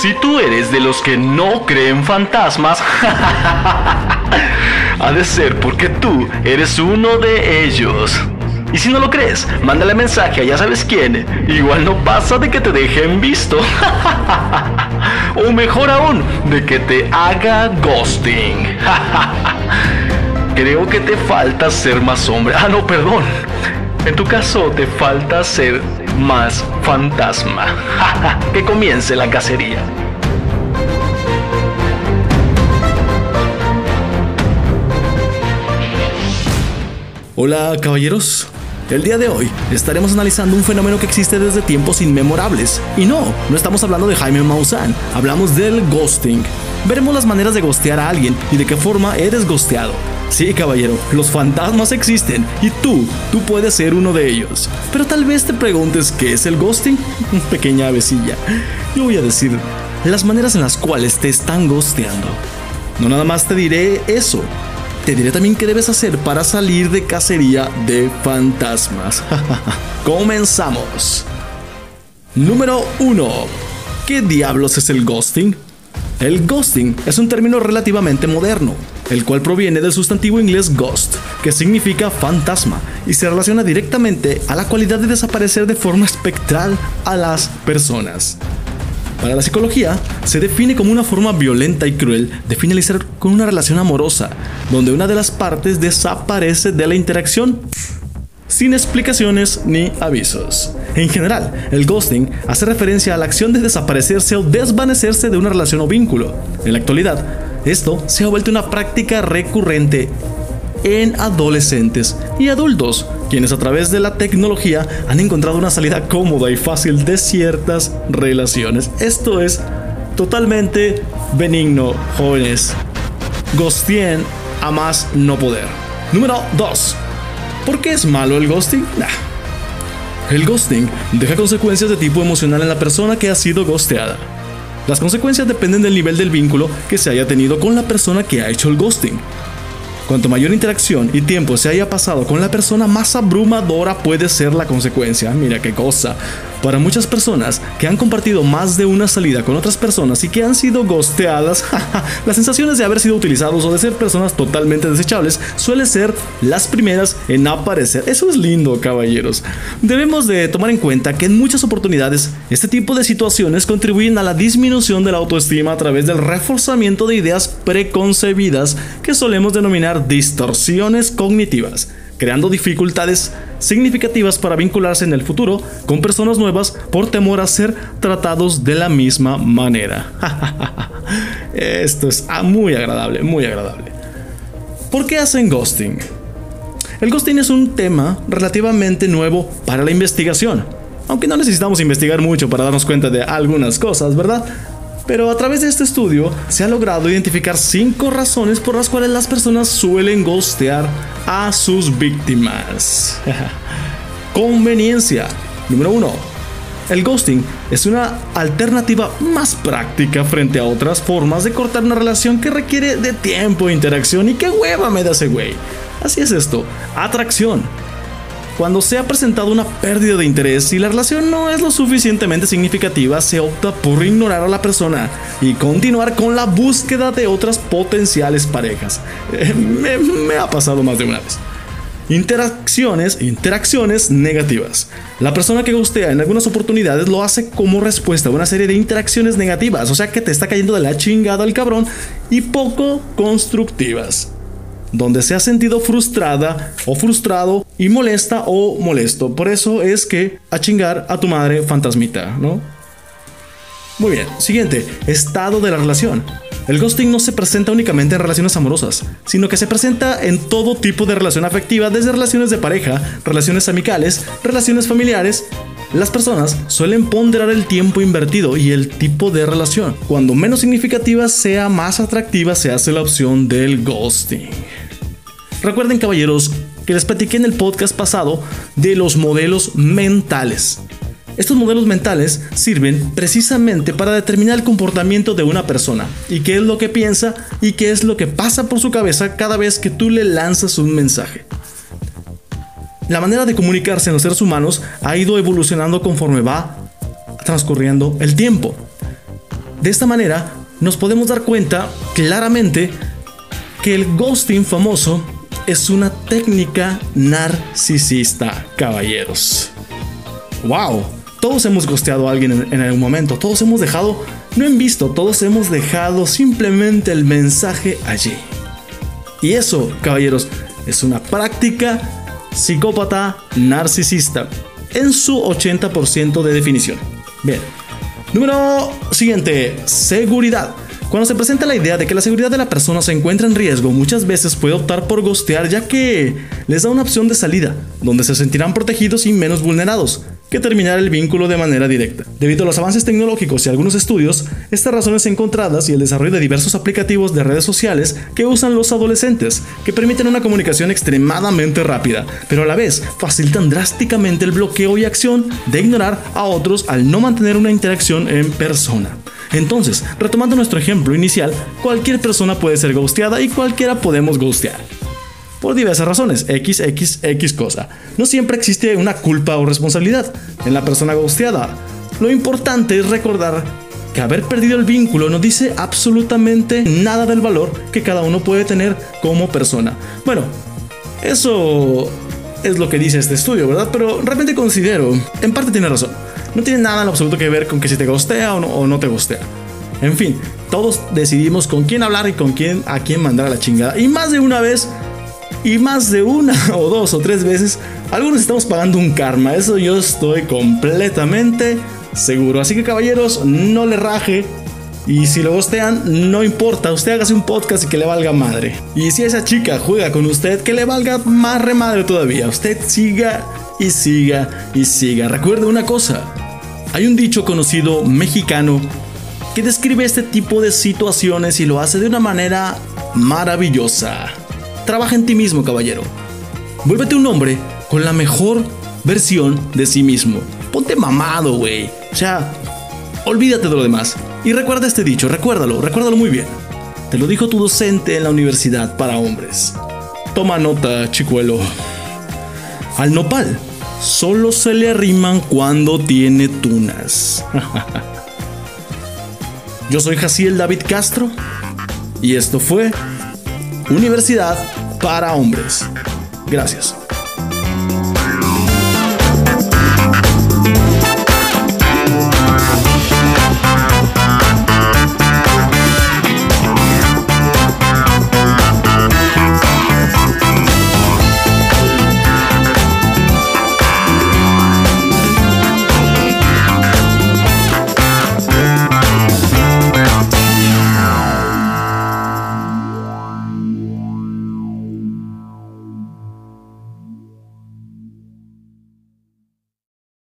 Si tú eres de los que no creen fantasmas, ha de ser porque tú eres uno de ellos. Y si no lo crees, mándale mensaje a ya sabes quién. Igual no pasa de que te dejen visto. o mejor aún, de que te haga ghosting. Creo que te falta ser más hombre. Ah, no, perdón. En tu caso te falta ser más fantasma. que comience la cacería. Hola caballeros, el día de hoy estaremos analizando un fenómeno que existe desde tiempos inmemorables. Y no, no estamos hablando de Jaime Maussan, hablamos del ghosting. Veremos las maneras de ghostear a alguien y de qué forma eres ghosteado. Sí, caballero, los fantasmas existen y tú, tú puedes ser uno de ellos. Pero tal vez te preguntes qué es el ghosting. Pequeña avecilla. Yo voy a decir las maneras en las cuales te están ghosteando. No nada más te diré eso, te diré también qué debes hacer para salir de cacería de fantasmas. Comenzamos. Número 1. ¿Qué diablos es el ghosting? El ghosting es un término relativamente moderno, el cual proviene del sustantivo inglés ghost, que significa fantasma, y se relaciona directamente a la cualidad de desaparecer de forma espectral a las personas. Para la psicología, se define como una forma violenta y cruel de finalizar con una relación amorosa, donde una de las partes desaparece de la interacción sin explicaciones ni avisos. En general, el ghosting hace referencia a la acción de desaparecerse o desvanecerse de una relación o vínculo. En la actualidad, esto se ha vuelto una práctica recurrente en adolescentes y adultos, quienes a través de la tecnología han encontrado una salida cómoda y fácil de ciertas relaciones. Esto es totalmente benigno, jóvenes. Ghostien a más no poder. Número 2. ¿Por qué es malo el ghosting? El ghosting deja consecuencias de tipo emocional en la persona que ha sido ghosteada. Las consecuencias dependen del nivel del vínculo que se haya tenido con la persona que ha hecho el ghosting. Cuanto mayor interacción y tiempo se haya pasado con la persona, más abrumadora puede ser la consecuencia. Mira qué cosa. Para muchas personas que han compartido más de una salida con otras personas y que han sido ghosteadas, las sensaciones de haber sido utilizados o de ser personas totalmente desechables suelen ser las primeras en aparecer. Eso es lindo, caballeros. Debemos de tomar en cuenta que en muchas oportunidades este tipo de situaciones contribuyen a la disminución de la autoestima a través del reforzamiento de ideas preconcebidas que solemos denominar distorsiones cognitivas creando dificultades significativas para vincularse en el futuro con personas nuevas por temor a ser tratados de la misma manera. Esto es ah, muy agradable, muy agradable. ¿Por qué hacen ghosting? El ghosting es un tema relativamente nuevo para la investigación, aunque no necesitamos investigar mucho para darnos cuenta de algunas cosas, ¿verdad? Pero a través de este estudio se ha logrado identificar cinco razones por las cuales las personas suelen ghostear a sus víctimas. Conveniencia. Número 1. El ghosting es una alternativa más práctica frente a otras formas de cortar una relación que requiere de tiempo e interacción y qué hueva me da ese güey. Así es esto, atracción. Cuando se ha presentado una pérdida de interés y la relación no es lo suficientemente significativa, se opta por ignorar a la persona y continuar con la búsqueda de otras potenciales parejas. Eh, me, ha pasado más de una vez. Interacciones, interacciones negativas. La persona que gustea en algunas oportunidades lo hace como respuesta a una serie de interacciones negativas, o sea que te está cayendo de la chingada el cabrón y poco constructivas donde se ha sentido frustrada o frustrado y molesta o molesto. Por eso es que a chingar a tu madre fantasmita, ¿no? Muy bien, siguiente, estado de la relación. El ghosting no se presenta únicamente en relaciones amorosas, sino que se presenta en todo tipo de relación afectiva, desde relaciones de pareja, relaciones amicales, relaciones familiares. Las personas suelen ponderar el tiempo invertido y el tipo de relación. Cuando menos significativa sea, más atractiva se hace la opción del ghosting. Recuerden caballeros que les platiqué en el podcast pasado de los modelos mentales. Estos modelos mentales sirven precisamente para determinar el comportamiento de una persona y qué es lo que piensa y qué es lo que pasa por su cabeza cada vez que tú le lanzas un mensaje. La manera de comunicarse en los seres humanos ha ido evolucionando conforme va transcurriendo el tiempo. De esta manera, nos podemos dar cuenta claramente que el ghosting famoso es una técnica narcisista, caballeros. ¡Wow! Todos hemos ghosteado a alguien en, algún momento, todos hemos dejado, no en visto, todos hemos dejado simplemente el mensaje allí. Y eso, caballeros, es una práctica psicópata narcisista en su 80% de definición. Bien. Número siguiente, seguridad. Cuando se presenta la idea de que la seguridad de la persona se encuentra en riesgo, muchas veces puede optar por gostear ya que les da una opción de salida, donde se sentirán protegidos y menos vulnerados que terminar el vínculo de manera directa. Debido a los avances tecnológicos y algunos estudios, estas razones encontradas y el desarrollo de diversos aplicativos de redes sociales que usan los adolescentes, que permiten una comunicación extremadamente rápida, pero a la vez facilitan drásticamente el bloqueo y acción de ignorar a otros al no mantener una interacción en persona. Entonces, retomando nuestro ejemplo inicial, cualquier persona puede ser ghosteada y cualquiera podemos ghostear por diversas razones, X, X, X cosa. No siempre existe una culpa o responsabilidad en la persona ghosteada. Lo importante es recordar que haber perdido el vínculo no dice absolutamente nada del valor que cada uno puede tener como persona. Bueno, eso es lo que dice este estudio, ¿verdad? Pero realmente considero, en parte tiene razón. No tiene nada en absoluto que ver con que si te gustea o no, o te gustea. En fin, todos decidimos con quién hablar y con quién a quién mandar a la chingada. Y más de una vez y más de una o dos o tres veces, algunos estamos pagando un karma. Eso yo estoy completamente seguro. Así que caballeros, no le raje. Y si lo gostean, no importa, usted hágase un podcast y que le valga madre. Y si esa chica juega con usted, que le valga más remadre todavía. Usted siga y siga y siga. Recuerde una cosa, hay un dicho conocido mexicano que describe este tipo de situaciones y lo hace de una manera maravillosa. Trabaja en ti mismo, caballero. Vuélvete un hombre con la mejor versión de sí mismo. Ponte mamado, güey. O sea, olvídate de lo demás. Y recuerda este dicho, recuérdalo, recuérdalo muy bien. Te lo dijo tu docente en la universidad para hombres. Toma nota, chicuelo. Al nopal solo se le arriman cuando tiene tunas. Yo soy Jaciel David Castro y esto fue Universidad para hombres. Gracias.